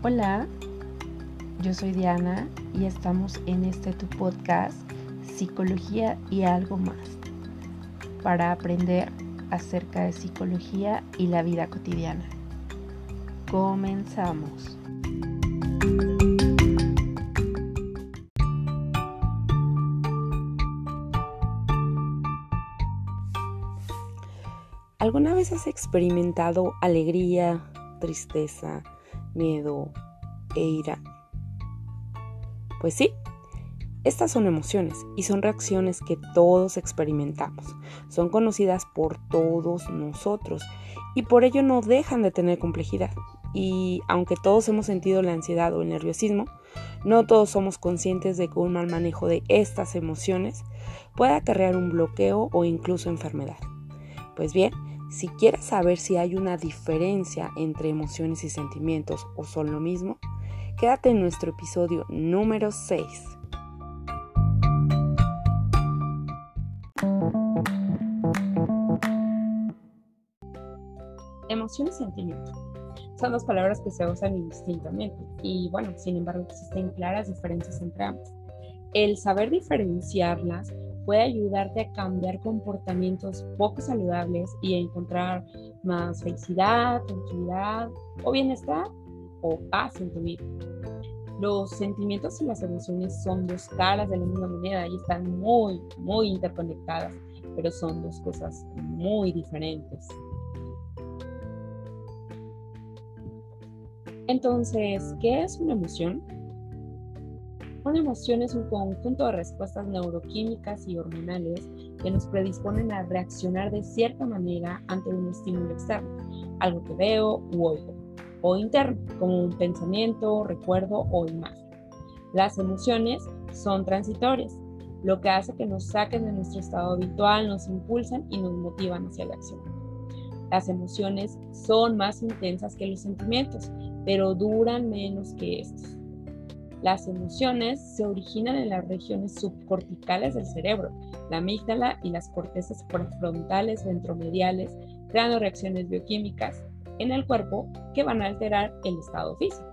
Hola, yo soy Diana y estamos en este tu podcast Psicología y algo más para aprender acerca de psicología y la vida cotidiana. Comenzamos. ¿Alguna vez has experimentado alegría, tristeza, miedo e ira? Pues sí, estas son emociones y son reacciones que todos experimentamos. Son conocidas por todos nosotros y por ello no dejan de tener complejidad. Y aunque todos hemos sentido la ansiedad o el nerviosismo, no todos somos conscientes de que un mal manejo de estas emociones puede acarrear un bloqueo o incluso enfermedad. Pues bien, si quieres saber si hay una diferencia entre emociones y sentimientos o son lo mismo, quédate en nuestro episodio número 6. Emoción y sentimiento. Son dos palabras que se usan indistintamente y bueno, sin embargo existen claras diferencias entre ambas. El saber diferenciarlas puede ayudarte a cambiar comportamientos poco saludables y a encontrar más felicidad, tranquilidad o bienestar o paz en tu vida. Los sentimientos y las emociones son dos caras de la misma moneda y están muy, muy interconectadas, pero son dos cosas muy diferentes. Entonces, ¿qué es una emoción? Una emoción es un conjunto de respuestas neuroquímicas y hormonales que nos predisponen a reaccionar de cierta manera ante un estímulo externo, algo que veo u oigo, o interno, como un pensamiento, recuerdo o imagen. Las emociones son transitorias, lo que hace que nos saquen de nuestro estado habitual, nos impulsan y nos motivan hacia la acción. Las emociones son más intensas que los sentimientos, pero duran menos que estos. Las emociones se originan en las regiones subcorticales del cerebro, la amígdala y las cortezas prefrontales ventromediales, creando reacciones bioquímicas en el cuerpo que van a alterar el estado físico.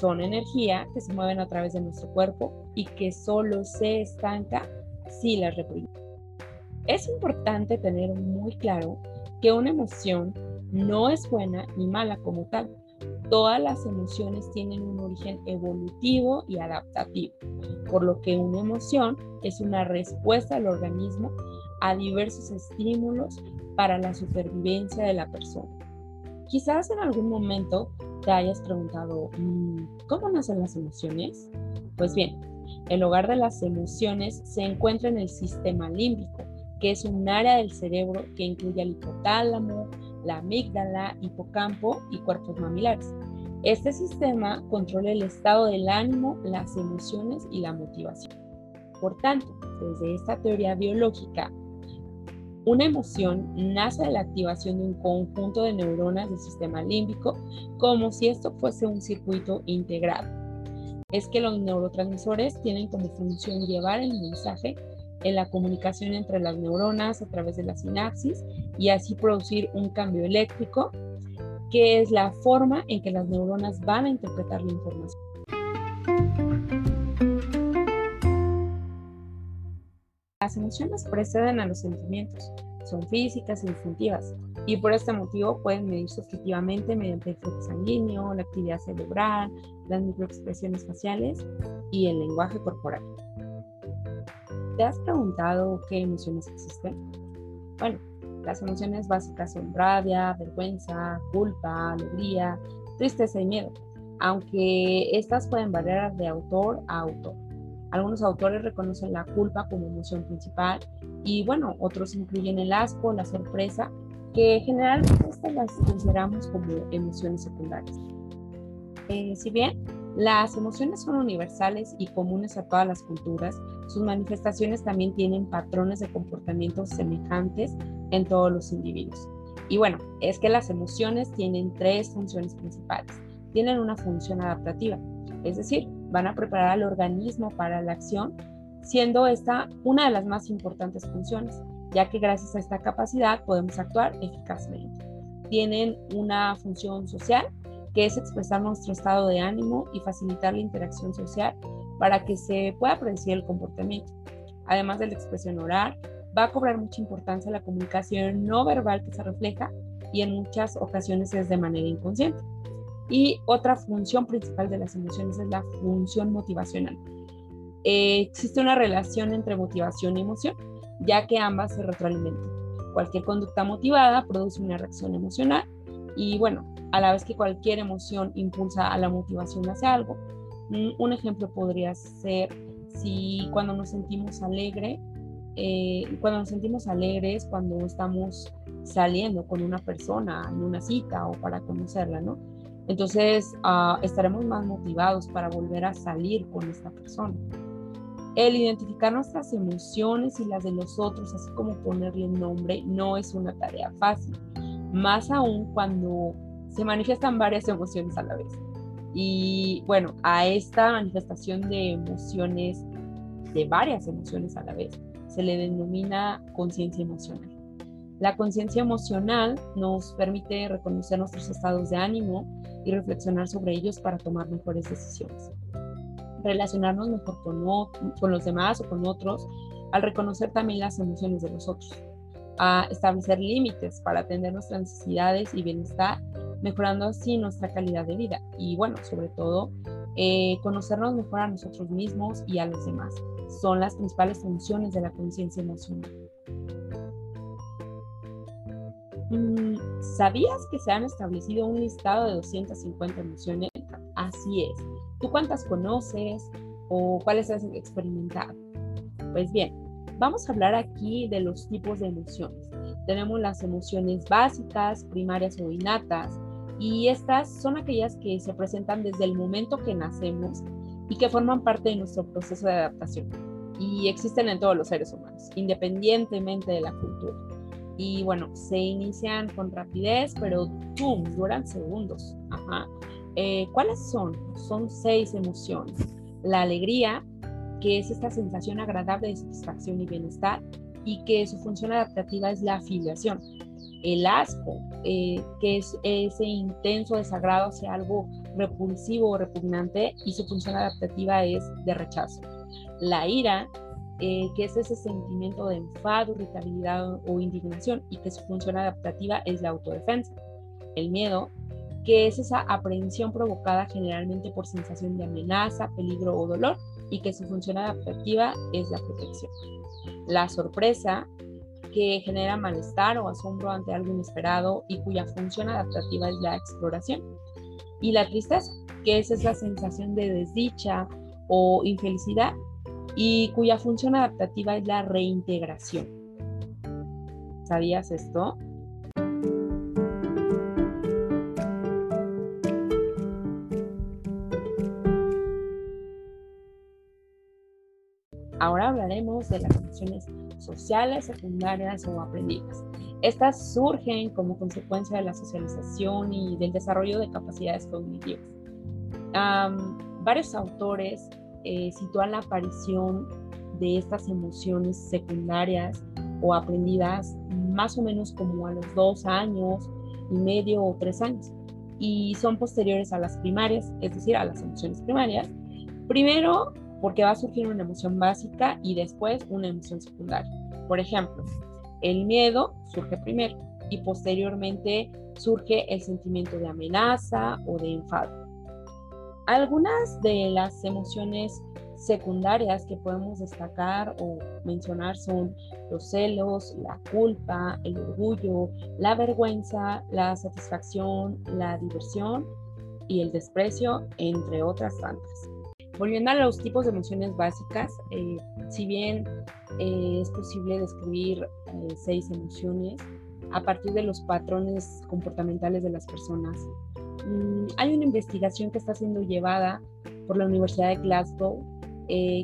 Son energía que se mueven a través de nuestro cuerpo y que solo se estanca si las reprimimos. Es importante tener muy claro que una emoción no es buena ni mala como tal, Todas las emociones tienen un origen evolutivo y adaptativo, por lo que una emoción es una respuesta del organismo a diversos estímulos para la supervivencia de la persona. Quizás en algún momento te hayas preguntado, mm, ¿cómo nacen las emociones? Pues bien, el hogar de las emociones se encuentra en el sistema límbico, que es un área del cerebro que incluye el hipotálamo, la amígdala, hipocampo y cuerpos mamilares. Este sistema controla el estado del ánimo, las emociones y la motivación. Por tanto, desde esta teoría biológica, una emoción nace de la activación de un conjunto de neuronas del sistema límbico como si esto fuese un circuito integrado. Es que los neurotransmisores tienen como función llevar el mensaje en la comunicación entre las neuronas a través de la sinapsis y así producir un cambio eléctrico, que es la forma en que las neuronas van a interpretar la información. Las emociones preceden a los sentimientos, son físicas e instintivas y por este motivo pueden medirse objetivamente mediante el flujo sanguíneo, la actividad cerebral, las microexpresiones faciales y el lenguaje corporal. ¿Te has preguntado qué emociones existen? Bueno, las emociones básicas son rabia, vergüenza, culpa, alegría, tristeza y miedo, aunque estas pueden variar de autor a autor. Algunos autores reconocen la culpa como emoción principal y bueno, otros incluyen el asco, la sorpresa, que generalmente estas las consideramos como emociones secundarias. Eh, si bien las emociones son universales y comunes a todas las culturas. Sus manifestaciones también tienen patrones de comportamiento semejantes en todos los individuos. Y bueno, es que las emociones tienen tres funciones principales. Tienen una función adaptativa, es decir, van a preparar al organismo para la acción, siendo esta una de las más importantes funciones, ya que gracias a esta capacidad podemos actuar eficazmente. Tienen una función social, que es expresar nuestro estado de ánimo y facilitar la interacción social para que se pueda predecir el comportamiento. Además de la expresión oral, va a cobrar mucha importancia la comunicación no verbal que se refleja y en muchas ocasiones es de manera inconsciente. Y otra función principal de las emociones es la función motivacional. Eh, existe una relación entre motivación y emoción, ya que ambas se retroalimentan. Cualquier conducta motivada produce una reacción emocional y bueno, a la vez que cualquier emoción impulsa a la motivación hacia algo. Un ejemplo podría ser si cuando nos sentimos alegre, eh, cuando nos sentimos alegres, cuando estamos saliendo con una persona en una cita o para conocerla, ¿no? Entonces ah, estaremos más motivados para volver a salir con esta persona. El identificar nuestras emociones y las de los otros, así como ponerle nombre, no es una tarea fácil, más aún cuando se manifiestan varias emociones a la vez. Y bueno, a esta manifestación de emociones, de varias emociones a la vez, se le denomina conciencia emocional. La conciencia emocional nos permite reconocer nuestros estados de ánimo y reflexionar sobre ellos para tomar mejores decisiones. Relacionarnos mejor con, con los demás o con otros al reconocer también las emociones de los otros. A establecer límites para atender nuestras necesidades y bienestar, mejorando así nuestra calidad de vida. Y bueno, sobre todo, eh, conocernos mejor a nosotros mismos y a los demás son las principales funciones de la conciencia emocional. Mm, ¿Sabías que se han establecido un listado de 250 emociones? Así es. ¿Tú cuántas conoces o cuáles has experimentado? Pues bien, vamos a hablar aquí de los tipos de emociones. Tenemos las emociones básicas, primarias o innatas, y estas son aquellas que se presentan desde el momento que nacemos y que forman parte de nuestro proceso de adaptación. Y existen en todos los seres humanos, independientemente de la cultura. Y bueno, se inician con rapidez, pero ¡pum! duran segundos. Ajá. Eh, ¿Cuáles son? Son seis emociones. La alegría, que es esta sensación agradable de satisfacción y bienestar, y que su función adaptativa es la afiliación. El asco, eh, que es ese intenso desagrado hacia algo repulsivo o repugnante y su función adaptativa es de rechazo. La ira, eh, que es ese sentimiento de enfado, irritabilidad o indignación y que su función adaptativa es la autodefensa. El miedo, que es esa aprehensión provocada generalmente por sensación de amenaza, peligro o dolor y que su función adaptativa es la protección. La sorpresa, que genera malestar o asombro ante algo inesperado y cuya función adaptativa es la exploración y la tristeza, que es esa sensación de desdicha o infelicidad y cuya función adaptativa es la reintegración. ¿Sabías esto? Hablaremos de las emociones sociales, secundarias o aprendidas. Estas surgen como consecuencia de la socialización y del desarrollo de capacidades cognitivas. varios autores eh, sitúan la aparición de estas emociones secundarias o aprendidas más o menos como a los dos años y medio o tres años y son posteriores a las primarias, es decir, a las emociones primarias. Primero, porque va a surgir una emoción básica y después una emoción secundaria. Por ejemplo, el miedo surge primero y posteriormente surge el sentimiento de amenaza o de enfado. Algunas de las emociones secundarias que podemos destacar o mencionar son los celos, la culpa, el orgullo, la vergüenza, la satisfacción, la diversión y el desprecio, entre otras tantas. Volviendo a los tipos de emociones básicas, eh, si bien eh, es posible describir eh, seis emociones a partir de los patrones comportamentales de las personas, mm, hay una investigación que está siendo llevada por la Universidad de Glasgow,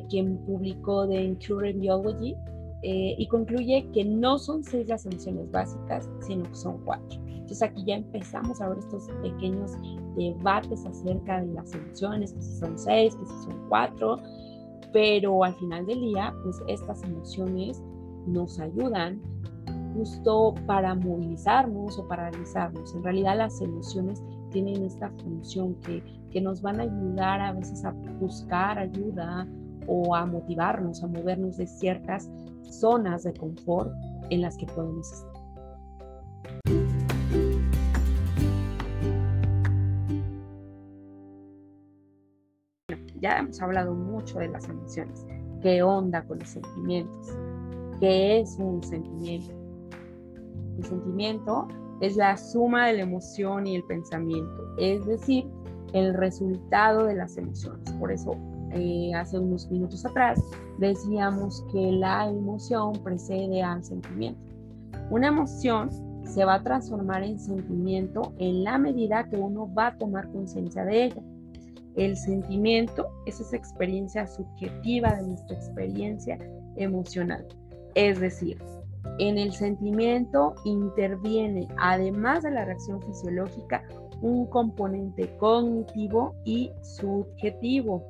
quien publicó The Incurrent Biology, y concluye que no son seis las emociones básicas, sino que son cuatro. Entonces aquí ya empezamos a ver estos pequeños debates acerca de las emociones, que si son seis, que si son cuatro, pero al final del día, pues estas emociones nos ayudan justo para movilizarnos o paralizarnos. En realidad las emociones tienen esta función que, que nos van a ayudar a veces a buscar ayuda o a motivarnos, a movernos de ciertas zonas de confort en las que podemos estar. Ya hemos hablado mucho de las emociones. ¿Qué onda con los sentimientos? ¿Qué es un sentimiento? El sentimiento es la suma de la emoción y el pensamiento, es decir, el resultado de las emociones. Por eso, eh, hace unos minutos atrás, decíamos que la emoción precede al sentimiento. Una emoción se va a transformar en sentimiento en la medida que uno va a tomar conciencia de ella. El sentimiento es esa experiencia subjetiva de nuestra experiencia emocional. Es decir, en el sentimiento interviene, además de la reacción fisiológica, un componente cognitivo y subjetivo.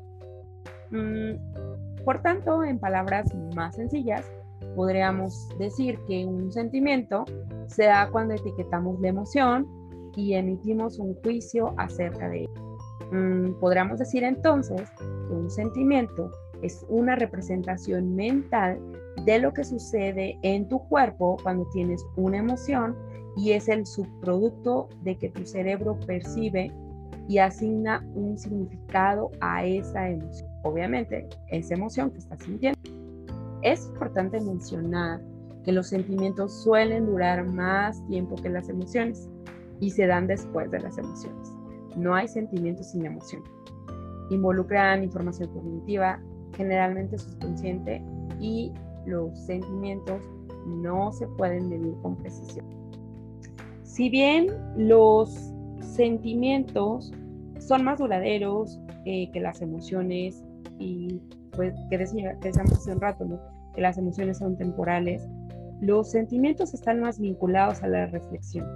Mm, por tanto, en palabras más sencillas, podríamos decir que un sentimiento se da cuando etiquetamos la emoción y emitimos un juicio acerca de ella. Mm, podríamos decir entonces que un sentimiento es una representación mental de lo que sucede en tu cuerpo cuando tienes una emoción y es el subproducto de que tu cerebro percibe y asigna un significado a esa emoción. Obviamente, esa emoción que estás sintiendo. Es importante mencionar que los sentimientos suelen durar más tiempo que las emociones y se dan después de las emociones. No hay sentimientos sin emoción. Involucran información cognitiva, generalmente subconsciente, y los sentimientos no se pueden medir con precisión. Si bien los sentimientos son más duraderos eh, que las emociones, y pues que decía, que decíamos hace un rato, que las emociones son temporales, los sentimientos están más vinculados a la reflexión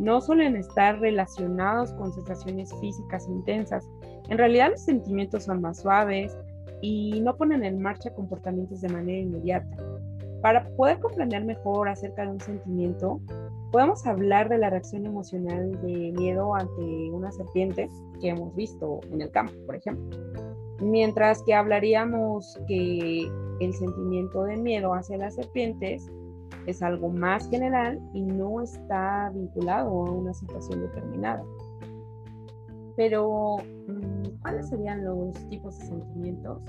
no suelen estar relacionados con sensaciones físicas intensas. En realidad los sentimientos son más suaves y no ponen en marcha comportamientos de manera inmediata. Para poder comprender mejor acerca de un sentimiento, podemos hablar de la reacción emocional de miedo ante una serpiente que hemos visto en el campo, por ejemplo. Mientras que hablaríamos que el sentimiento de miedo hacia las serpientes es algo más general y no está vinculado a una situación determinada. Pero, mm, ¿cuáles serían los tipos de sentimientos?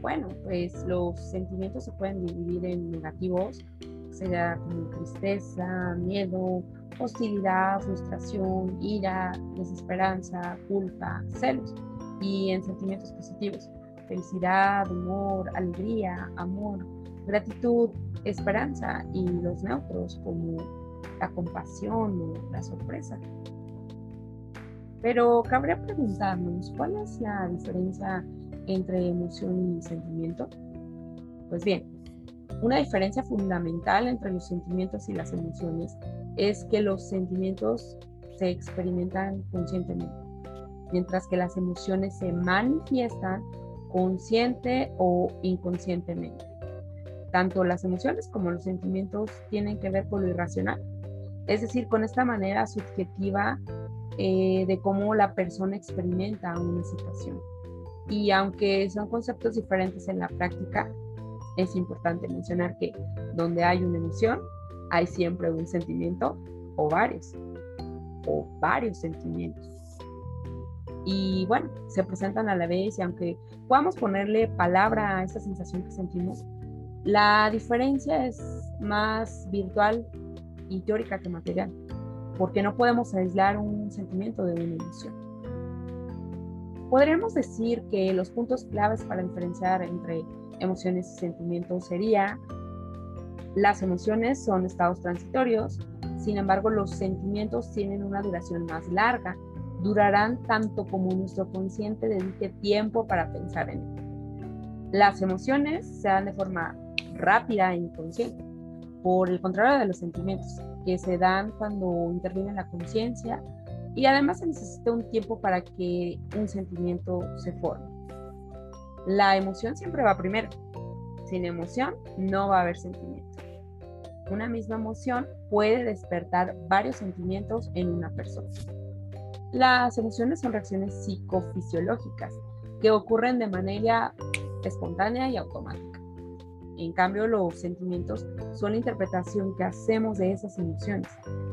Bueno, pues los sentimientos se pueden dividir en negativos, sería como tristeza, miedo, hostilidad, frustración, ira, desesperanza, culpa, celos. Y en sentimientos positivos, felicidad, humor, alegría, amor, gratitud, esperanza y los neutros como la compasión o la sorpresa. Pero cabría preguntarnos, ¿cuál es la diferencia entre emoción y sentimiento? Pues bien, una diferencia fundamental entre los sentimientos y las emociones es que los sentimientos se experimentan conscientemente, mientras que las emociones se manifiestan consciente o inconscientemente. Tanto las emociones como los sentimientos tienen que ver con lo irracional, es decir, con esta manera subjetiva eh, de cómo la persona experimenta una situación. Y aunque son conceptos diferentes en la práctica, es importante mencionar que donde hay una emoción, hay siempre un sentimiento o varios, o varios sentimientos. Y bueno, se presentan a la vez y aunque podamos ponerle palabra a esa sensación que sentimos, la diferencia es más virtual y teórica que material, porque no podemos aislar un sentimiento de una emoción. Podríamos decir que los puntos claves para diferenciar entre emociones y sentimientos sería las emociones son estados transitorios, sin embargo los sentimientos tienen una duración más larga, durarán tanto como nuestro consciente dedique tiempo para pensar en ello. Las emociones se dan de forma rápida e inconsciente, por el contrario de los sentimientos, que se dan cuando interviene la conciencia y además se necesita un tiempo para que un sentimiento se forme. La emoción siempre va primero. Sin emoción no va a haber sentimiento. Una misma emoción puede despertar varios sentimientos en una persona. Las emociones son reacciones psicofisiológicas que ocurren de manera espontánea y automática. En cambio, los sentimientos son la interpretación que hacemos de esas emociones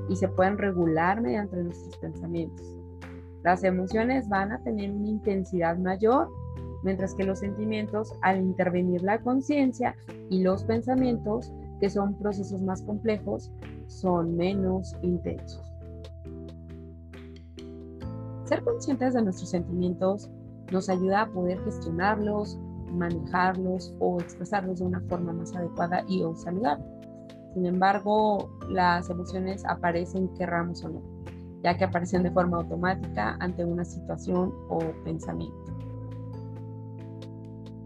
y se pueden regular mediante nuestros pensamientos. Las emociones van a tener una intensidad mayor, mientras que los sentimientos, al intervenir la conciencia y los pensamientos, que son procesos más complejos, son menos intensos. Ser conscientes de nuestros sentimientos nos ayuda a poder gestionarlos, manejarlos o expresarlos de una forma más adecuada y o saludable. Sin embargo, las emociones aparecen querramos o no, ya que aparecen de forma automática ante una situación o pensamiento.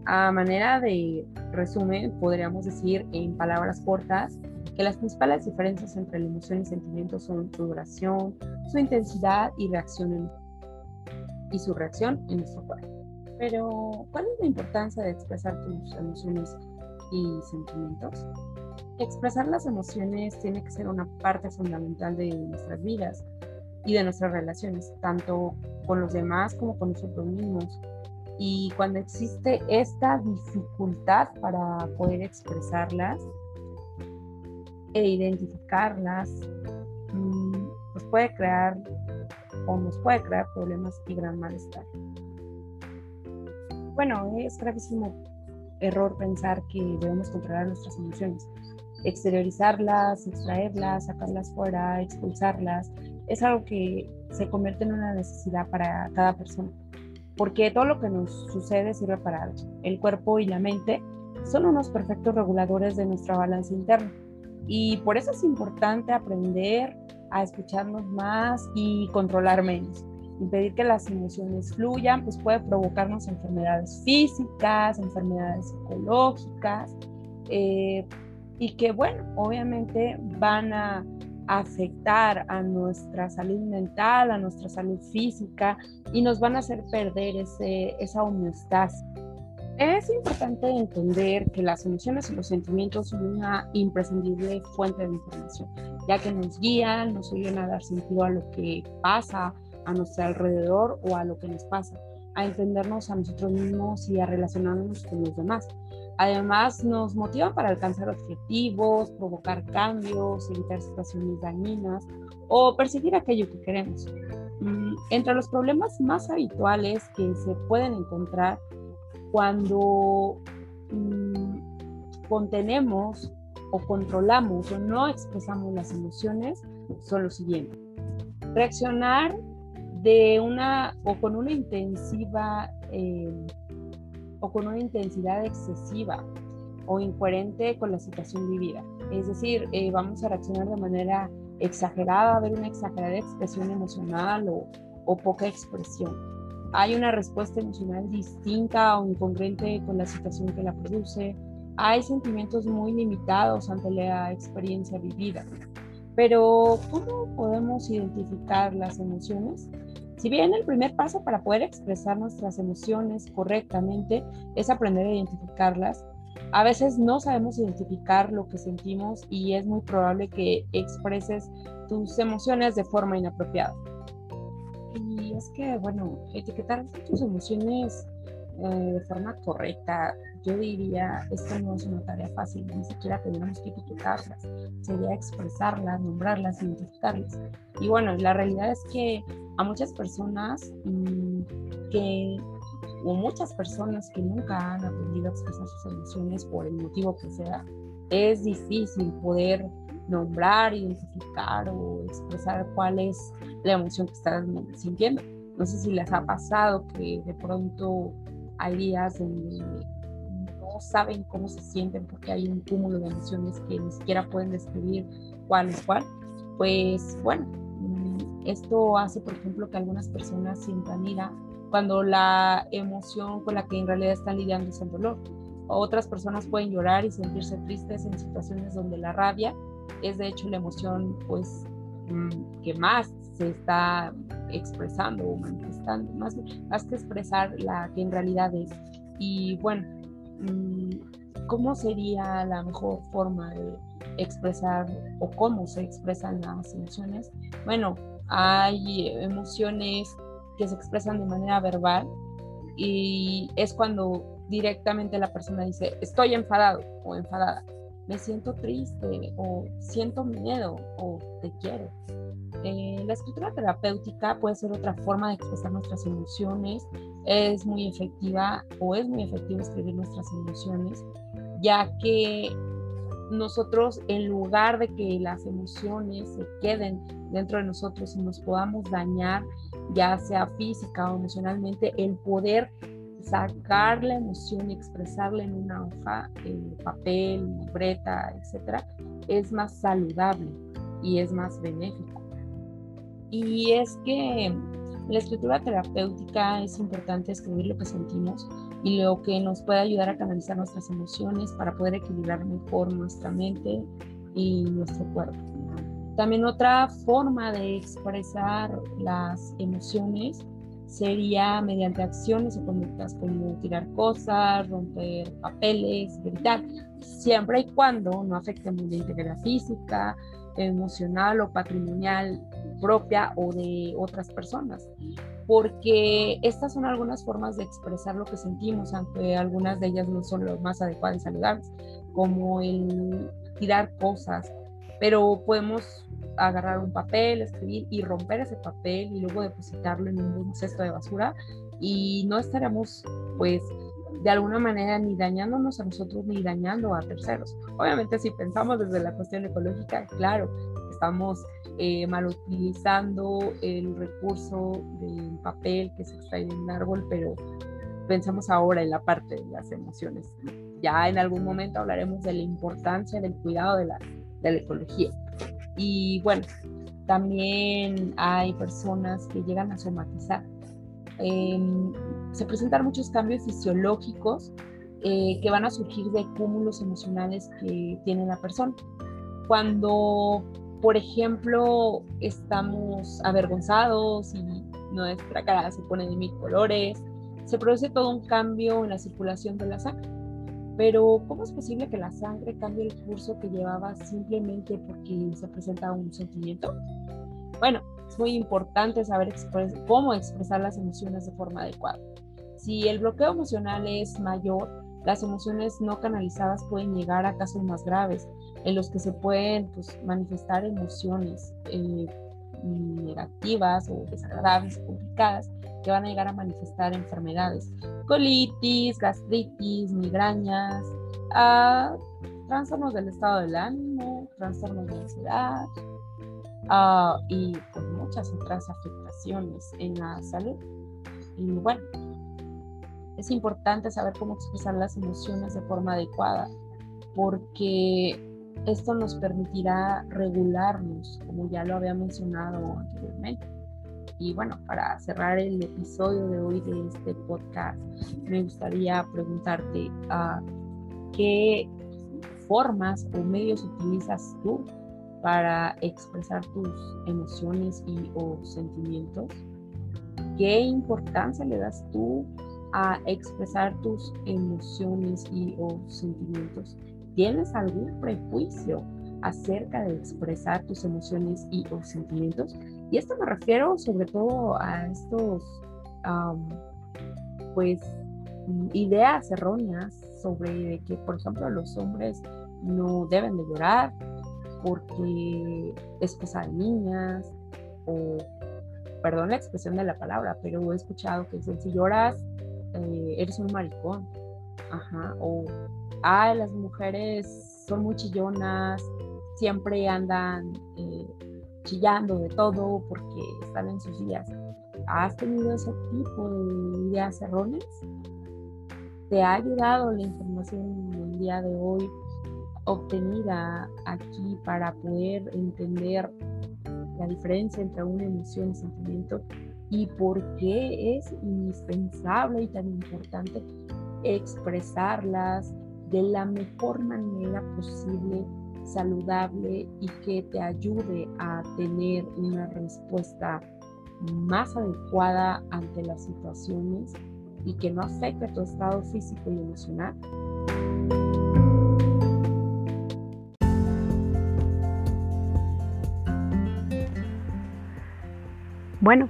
A manera de resumen, podríamos decir en palabras cortas que las principales diferencias entre la emoción y sentimiento son su duración, su intensidad y reacción y su reacción en nuestro cuerpo. Pero, ¿cuál es la importancia de expresar tus emociones y sentimientos? Expresar las emociones tiene que ser una parte fundamental de nuestras vidas y de nuestras relaciones, tanto con los demás como con nosotros mismos. Y cuando existe esta dificultad para poder expresarlas e identificarlas, pues puede crear o nos puede crear problemas y gran malestar. Bueno, es gravísimo error pensar que debemos controlar nuestras emociones. Exteriorizarlas, extraerlas, sacarlas fuera, expulsarlas, es algo que se convierte en una necesidad para cada persona. Porque todo lo que nos sucede sirve para algo. El cuerpo y la mente son unos perfectos reguladores de nuestra balanza interna. Y por eso es importante aprender a escucharnos más y controlar menos. Impedir que las emociones fluyan, pues puede provocarnos enfermedades físicas, enfermedades psicológicas, eh, y que, bueno, obviamente van a afectar a nuestra salud mental, a nuestra salud física y nos van a hacer perder ese, esa homeostasis. Es importante entender que las emociones y los sentimientos son una imprescindible fuente de información, ya que nos guían, nos ayudan a dar sentido a lo que pasa a nuestro alrededor o a lo que nos pasa, a entendernos a nosotros mismos y a relacionarnos con los demás. Además, nos motivan para alcanzar objetivos, provocar cambios, evitar situaciones dañinas o perseguir aquello que queremos. Mm, entre los problemas más habituales que se pueden encontrar cuando mm, contenemos o controlamos o no expresamos las emociones son los siguientes. Reaccionar de una o con una intensiva eh, o con una intensidad excesiva o incoherente con la situación vivida. Es decir, eh, vamos a reaccionar de manera exagerada, a ver una exagerada expresión emocional o, o poca expresión hay una respuesta emocional distinta o incongruente con la situación que la produce, hay sentimientos muy limitados ante la experiencia vivida. Pero, ¿cómo podemos identificar las emociones? Si bien el primer paso para poder expresar nuestras emociones correctamente es aprender a identificarlas, a veces no sabemos identificar lo que sentimos y es muy probable que expreses tus emociones de forma inapropiada. Es que, bueno, etiquetar tus emociones eh, de forma correcta, yo diría, esto no es una tarea fácil, ni siquiera tendremos que etiquetarlas, sería expresarlas, nombrarlas, identificarlas. Y bueno, la realidad es que a muchas personas mm, que, o muchas personas que nunca han aprendido a expresar sus emociones por el motivo que sea, es difícil poder nombrar, identificar o expresar cuál es la emoción que están sintiendo. No sé si les ha pasado que de pronto hay días donde saben cómo se sienten porque hay un cúmulo de emociones que ni siquiera pueden describir cuál es cuál. Pues bueno, mm, esto hace, por ejemplo, que algunas personas sientan ira cuando la emoción con la que en realidad están lidiando es el dolor. Otras personas pueden llorar y sentirse tristes en situaciones donde la rabia es de hecho la emoción pues mm, que más se está expresando o manifestando, más, más que expresar la que en realidad es. Y bueno, ¿cómo sería la mejor forma de expresar o cómo se expresan las emociones? Bueno, hay emociones que se expresan de manera verbal y es cuando directamente la persona dice, estoy enfadado o enfadada, me siento triste o siento miedo o te quiero. Eh, la escritura terapéutica puede ser otra forma de expresar nuestras emociones. Es muy efectiva o es muy efectivo escribir nuestras emociones, ya que nosotros en lugar de que las emociones se queden dentro de nosotros y nos podamos dañar, ya sea física o emocionalmente, el poder sacar la emoción y expresarla en una hoja, papel, libreta, etcétera, es más saludable y es más benéfico. Y es que la escritura terapéutica es importante escribir lo que sentimos y lo que nos puede ayudar a canalizar nuestras emociones para poder equilibrar mejor nuestra mente y nuestro cuerpo. También otra forma de expresar las emociones sería mediante acciones o conductas como tirar cosas, romper papeles, gritar, siempre y cuando no afectemos la integridad física, emocional o patrimonial propia o de otras personas. Porque estas son algunas formas de expresar lo que sentimos, aunque algunas de ellas no son las más adecuadas y saludables, como el tirar cosas, pero podemos agarrar un papel, escribir y romper ese papel y luego depositarlo en un cesto de basura y no estaremos pues de alguna manera ni dañándonos a nosotros ni dañando a terceros. Obviamente si pensamos desde la cuestión ecológica, claro, estamos eh, mal utilizando el recurso del papel que se extrae de un árbol, pero pensamos ahora en la parte de las emociones. Ya en algún momento hablaremos de la importancia del cuidado de la, de la ecología. Y bueno, también hay personas que llegan a somatizar. Em, se presentan muchos cambios fisiológicos eh, que van a surgir de cúmulos emocionales que tiene la persona. Cuando, por ejemplo, estamos avergonzados y nuestra cara se pone de mil colores, se produce todo un cambio en la circulación de la sangre. Pero, ¿cómo es posible que la sangre cambie el curso que llevaba simplemente porque se presenta un sentimiento? Bueno, es muy importante saber cómo expresar las emociones de forma adecuada. Si el bloqueo emocional es mayor, las emociones no canalizadas pueden llegar a casos más graves, en los que se pueden pues, manifestar emociones eh, negativas o desagradables, complicadas, que van a llegar a manifestar enfermedades, colitis, gastritis, migrañas, uh, trastornos del estado del ánimo, trastornos de ansiedad uh, y pues, muchas otras afectaciones en la salud. Y bueno, es importante saber cómo expresar las emociones de forma adecuada, porque esto nos permitirá regularnos, como ya lo había mencionado anteriormente. Y bueno, para cerrar el episodio de hoy de este podcast, me gustaría preguntarte uh, qué formas o medios utilizas tú para expresar tus emociones y o sentimientos. ¿Qué importancia le das tú a expresar tus emociones y o sentimientos? ¿Tienes algún prejuicio acerca de expresar tus emociones y sentimientos? Y esto me refiero sobre todo a estos, pues, ideas erróneas sobre que, por ejemplo, los hombres no deben de llorar porque es cosa de niñas o, perdón la expresión de la palabra, pero he escuchado que dicen, si lloras, eh, eres un maricón. Ajá, o ay, las mujeres son muy chillonas, siempre andan eh, chillando de todo porque están en sus días. ¿Has tenido ese tipo de ideas erróneas? ¿Te ha ayudado la información del día de hoy obtenida aquí para poder entender la diferencia entre una emoción y sentimiento y por qué es indispensable y tan importante expresarlas, de la mejor manera posible, saludable y que te ayude a tener una respuesta más adecuada ante las situaciones y que no afecte tu estado físico y emocional. Bueno,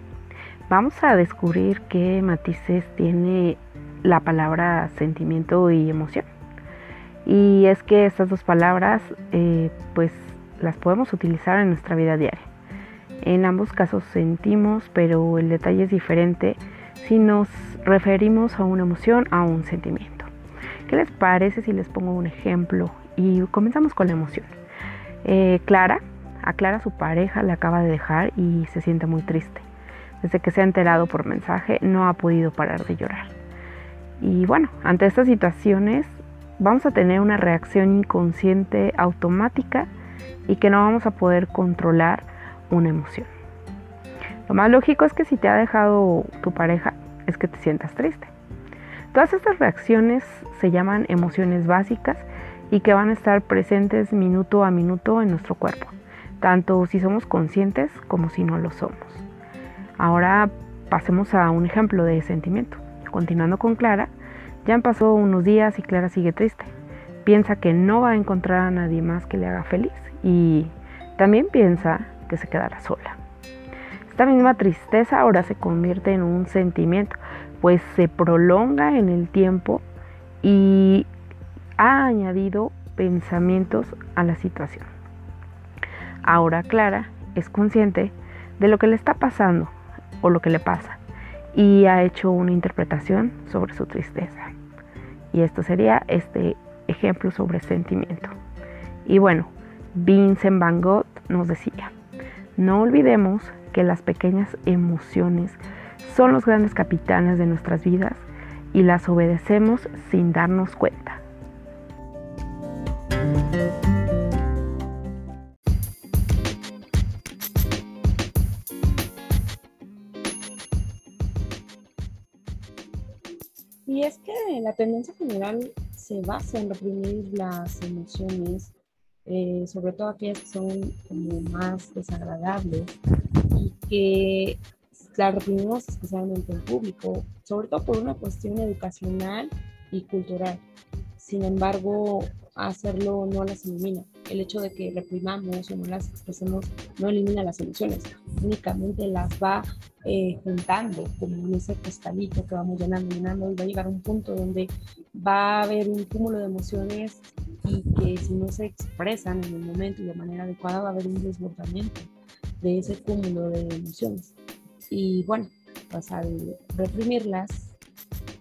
vamos a descubrir qué matices tiene la palabra sentimiento y emoción. Y es que estas dos palabras eh, pues las podemos utilizar en nuestra vida diaria. En ambos casos sentimos, pero el detalle es diferente si nos referimos a una emoción, a un sentimiento. ¿Qué les parece si les pongo un ejemplo? Y comenzamos con la emoción. Eh, Clara, a Clara su pareja le acaba de dejar y se siente muy triste. Desde que se ha enterado por mensaje no ha podido parar de llorar. Y bueno, ante estas situaciones vamos a tener una reacción inconsciente automática y que no vamos a poder controlar una emoción. Lo más lógico es que si te ha dejado tu pareja es que te sientas triste. Todas estas reacciones se llaman emociones básicas y que van a estar presentes minuto a minuto en nuestro cuerpo, tanto si somos conscientes como si no lo somos. Ahora pasemos a un ejemplo de sentimiento. Continuando con Clara, ya han pasado unos días y Clara sigue triste. Piensa que no va a encontrar a nadie más que le haga feliz y también piensa que se quedará sola. Esta misma tristeza ahora se convierte en un sentimiento, pues se prolonga en el tiempo y ha añadido pensamientos a la situación. Ahora Clara es consciente de lo que le está pasando o lo que le pasa y ha hecho una interpretación sobre su tristeza. Y esto sería este ejemplo sobre sentimiento. Y bueno, Vincent Van Gogh nos decía, no olvidemos que las pequeñas emociones son los grandes capitanes de nuestras vidas y las obedecemos sin darnos cuenta. Es que la tendencia general se basa en reprimir las emociones eh, sobre todo aquellas que son como más desagradables y que las reprimimos especialmente en público, sobre todo por una cuestión educacional y cultural. Sin embargo, hacerlo no las elimina. El hecho de que reprimamos o no las expresemos no elimina las emociones, únicamente las va eh, juntando como en ese costalito que vamos llenando, llenando y va a llegar a un punto donde va a haber un cúmulo de emociones y que si no se expresan en el momento y de manera adecuada va a haber un desbordamiento de ese cúmulo de emociones. Y bueno, pues al reprimirlas,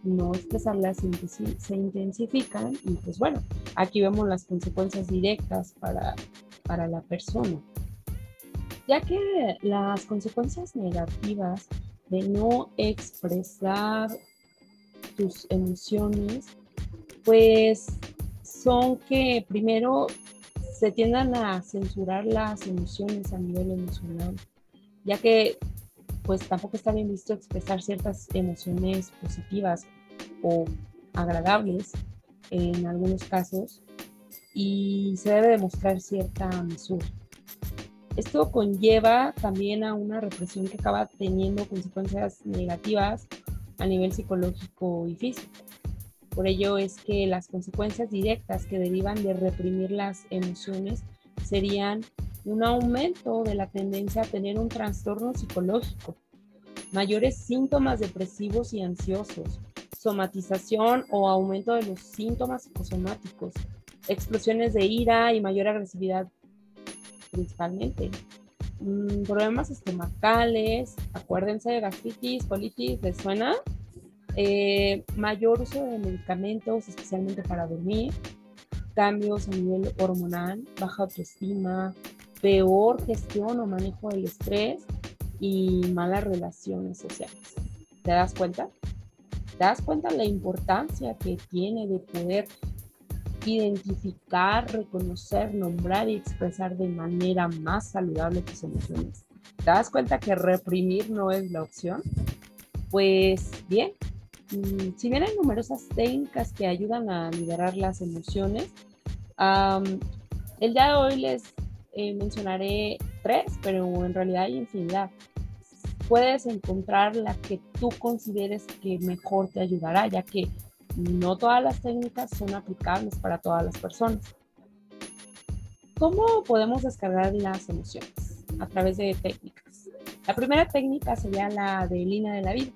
no expresarlas se intensifican y pues bueno, aquí vemos las consecuencias directas para, para la persona. Ya que las consecuencias negativas de no expresar tus emociones, pues son que primero se tiendan a censurar las emociones a nivel emocional, ya que pues tampoco está bien visto expresar ciertas emociones positivas o agradables en algunos casos y se debe demostrar cierta mesura. Esto conlleva también a una represión que acaba teniendo consecuencias negativas a nivel psicológico y físico. Por ello es que las consecuencias directas que derivan de reprimir las emociones serían un aumento de la tendencia a tener un trastorno psicológico, mayores síntomas depresivos y ansiosos, somatización o aumento de los síntomas psicosomáticos, explosiones de ira y mayor agresividad principalmente, mm, problemas estomacales, acuérdense de gastritis, colitis, ¿les suena? Eh, mayor uso de medicamentos, especialmente para dormir, cambios a nivel hormonal, baja autoestima, peor gestión o manejo del estrés y malas relaciones sociales. ¿Te das cuenta? ¿Te das cuenta la importancia que tiene de poder identificar, reconocer, nombrar y expresar de manera más saludable tus emociones? ¿Te das cuenta que reprimir no es la opción? Pues bien, Mm, si bien hay numerosas técnicas que ayudan a liberar las emociones, el día de hoy les eh, mencionaré tres, pero en realidad hay infinidad. Puedes encontrar la que tú consideres que mejor te ayudará, ya que no todas las técnicas son aplicables para todas las personas. ¿Cómo podemos descargar las emociones? A través de técnicas. La primera técnica sería la de línea de la vida.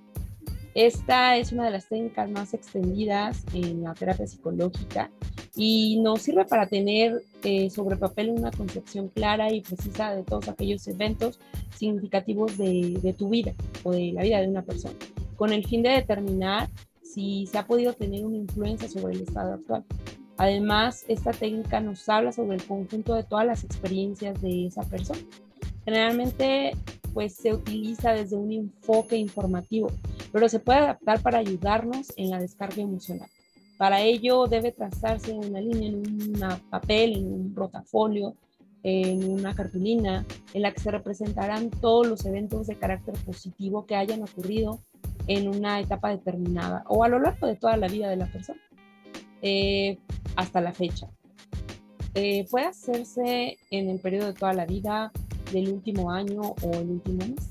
Esta es una de las técnicas más extendidas en la terapia psicológica y nos sirve para tener eh, sobre papel una concepción clara y precisa de todos aquellos eventos significativos de, de, tu vida o de la vida de una persona, con el fin de determinar si se ha podido tener una influencia sobre el estado actual. Además, esta técnica nos habla sobre el conjunto de todas las experiencias de esa persona. Generalmente, pues se utiliza desde un enfoque informativo, pero se puede adaptar para ayudarnos en la descarga emocional. Para ello debe trazarse una línea en un papel, en un rotafolio, en una cartulina, en la que se representarán todos los eventos de carácter positivo que hayan ocurrido en una etapa determinada o a lo largo de toda la vida de la persona. Eh, hasta la fecha. Eh, puede hacerse en el periodo de toda la vida, del último año o el último mes.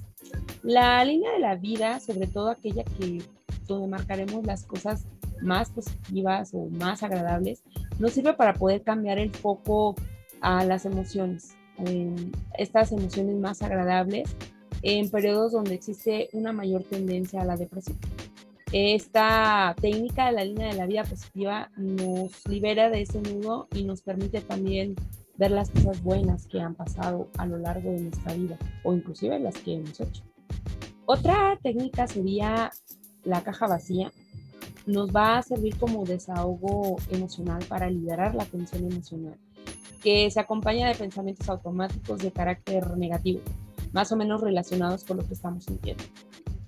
La línea de la vida, sobre todo aquella que donde marcaremos las cosas más positivas o más agradables, nos sirve para poder cambiar el foco a las emociones, estas emociones más agradables en periodos donde existe una mayor tendencia a la depresión. Esta técnica de la línea de la vida positiva nos libera de ese nudo y nos permite también ver las cosas buenas que han pasado a lo largo de nuestra vida o inclusive las que hemos hecho. Otra técnica sería la caja vacía. Nos va a servir como desahogo emocional para liberar la tensión emocional, que se acompaña de pensamientos automáticos de carácter negativo, más o menos relacionados con lo que estamos sintiendo.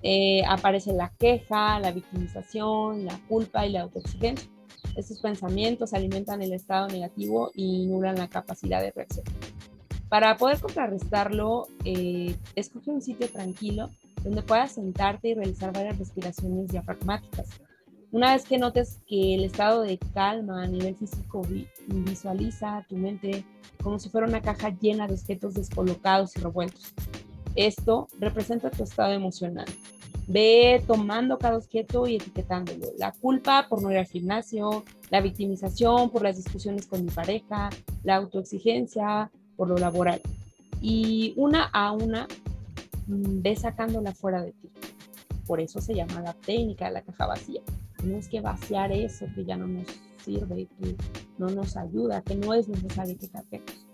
Eh, aparece la queja, la victimización, la culpa y la autoexigencia. Estos pensamientos alimentan el estado negativo y nublan la capacidad de reacción. Para poder contrarrestarlo, eh, escoge un sitio tranquilo donde puedas sentarte y realizar varias respiraciones diafragmáticas. Una vez que notes que el estado de calma a nivel físico visualiza tu mente como si fuera una caja llena de objetos descolocados y revueltos. Esto representa tu estado emocional. Ve tomando cada objeto y etiquetándolo. La culpa por no ir al gimnasio, la victimización por las discusiones con mi pareja, la autoexigencia por lo laboral. Y una a una mm, ve sacándola fuera de ti. Por eso se llama la técnica de la caja vacía. Tenemos que vaciar eso que ya no nos sirve, que no nos ayuda, que no es necesario que carguemos.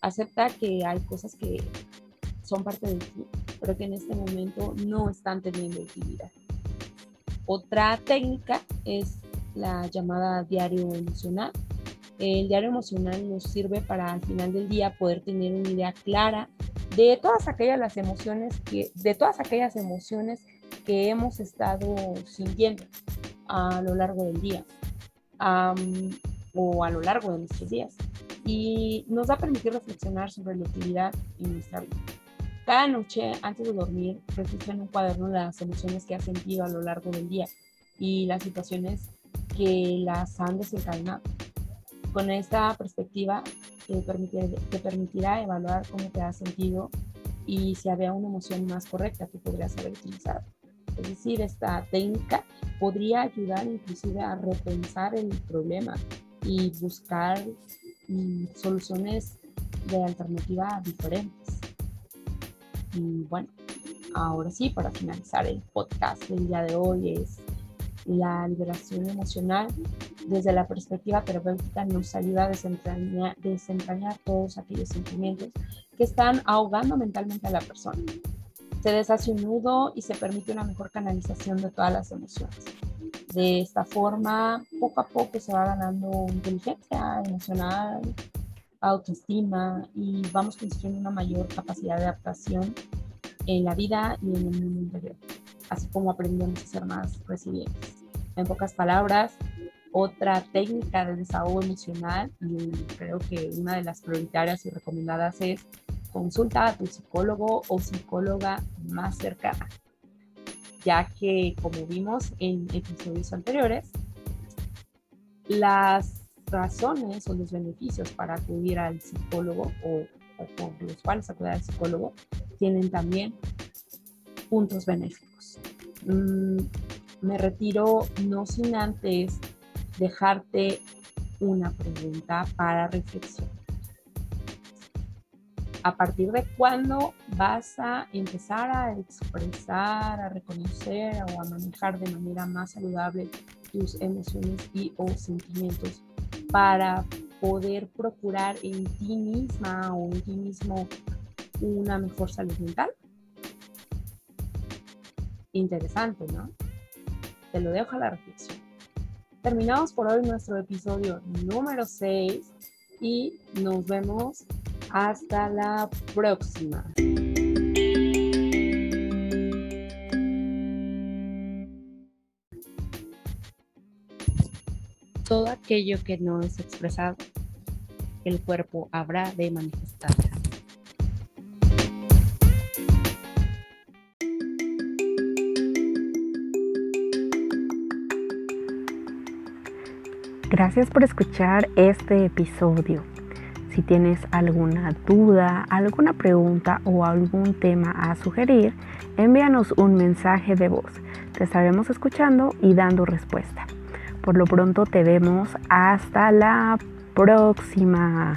Acepta que hay cosas que son parte de ti, pero que en este momento no están teniendo utilidad. Otra técnica es la llamada diario emocional. El diario emocional nos sirve para al final del día poder tener una idea clara de todas aquellas las emociones que de todas aquellas emociones que hemos estado sintiendo a lo largo del día o a lo largo de nuestros días y nos va a permitir reflexionar sobre la utilidad en nuestra vida. Cada noche, antes de dormir, registra en un cuaderno las emociones que has sentido a lo largo del día y las situaciones que las han desencadenado. Con esta perspectiva, te, te permitirá evaluar cómo te has sentido y si había una emoción más correcta que podrías haber utilizado. Es decir, esta técnica podría ayudar inclusive a repensar el problema y buscar mm, soluciones de alternativa diferentes. Y bueno, ahora sí, para finalizar el podcast del día de hoy es la liberación emocional desde la perspectiva terapéutica nos ayuda a desentrañar, desentrañar todos aquellos sentimientos que están ahogando mentalmente a la persona. Se deshace un nudo y se permite una mejor canalización de todas las emociones. De esta forma, poco a poco se va ganando inteligencia emocional, autoestima y vamos construyendo una mayor capacidad de adaptación en la vida y en el mundo interior, así como aprendemos a ser más resilientes. En pocas palabras, otra técnica de desahogo emocional, y creo que una de las prioritarias y recomendadas es consulta a tu psicólogo o psicóloga más cercana, ya que como vimos en episodios anteriores, las razones o los beneficios para acudir al psicólogo o, por los cuales acudir al psicólogo tienen también puntos benéficos. Mm, me retiro no sin antes dejarte una pregunta para reflexión. A partir de cuándo vas a empezar a expresar, a reconocer o a manejar de manera más saludable tus emociones y o sentimientos para poder procurar en ti misma o en ti mismo una mejor salud mental. Interesante, ¿no? Te lo dejo a la reflexión. Terminamos por hoy nuestro episodio número 6 y nos vemos hasta la próxima. Todo aquello que no es expresado, el cuerpo habrá de manifestar. Gracias por escuchar este episodio. Si tienes alguna duda, alguna pregunta o algún tema a sugerir, envíanos un mensaje de voz. Te estaremos escuchando y dando respuesta. Por lo pronto te vemos hasta la próxima.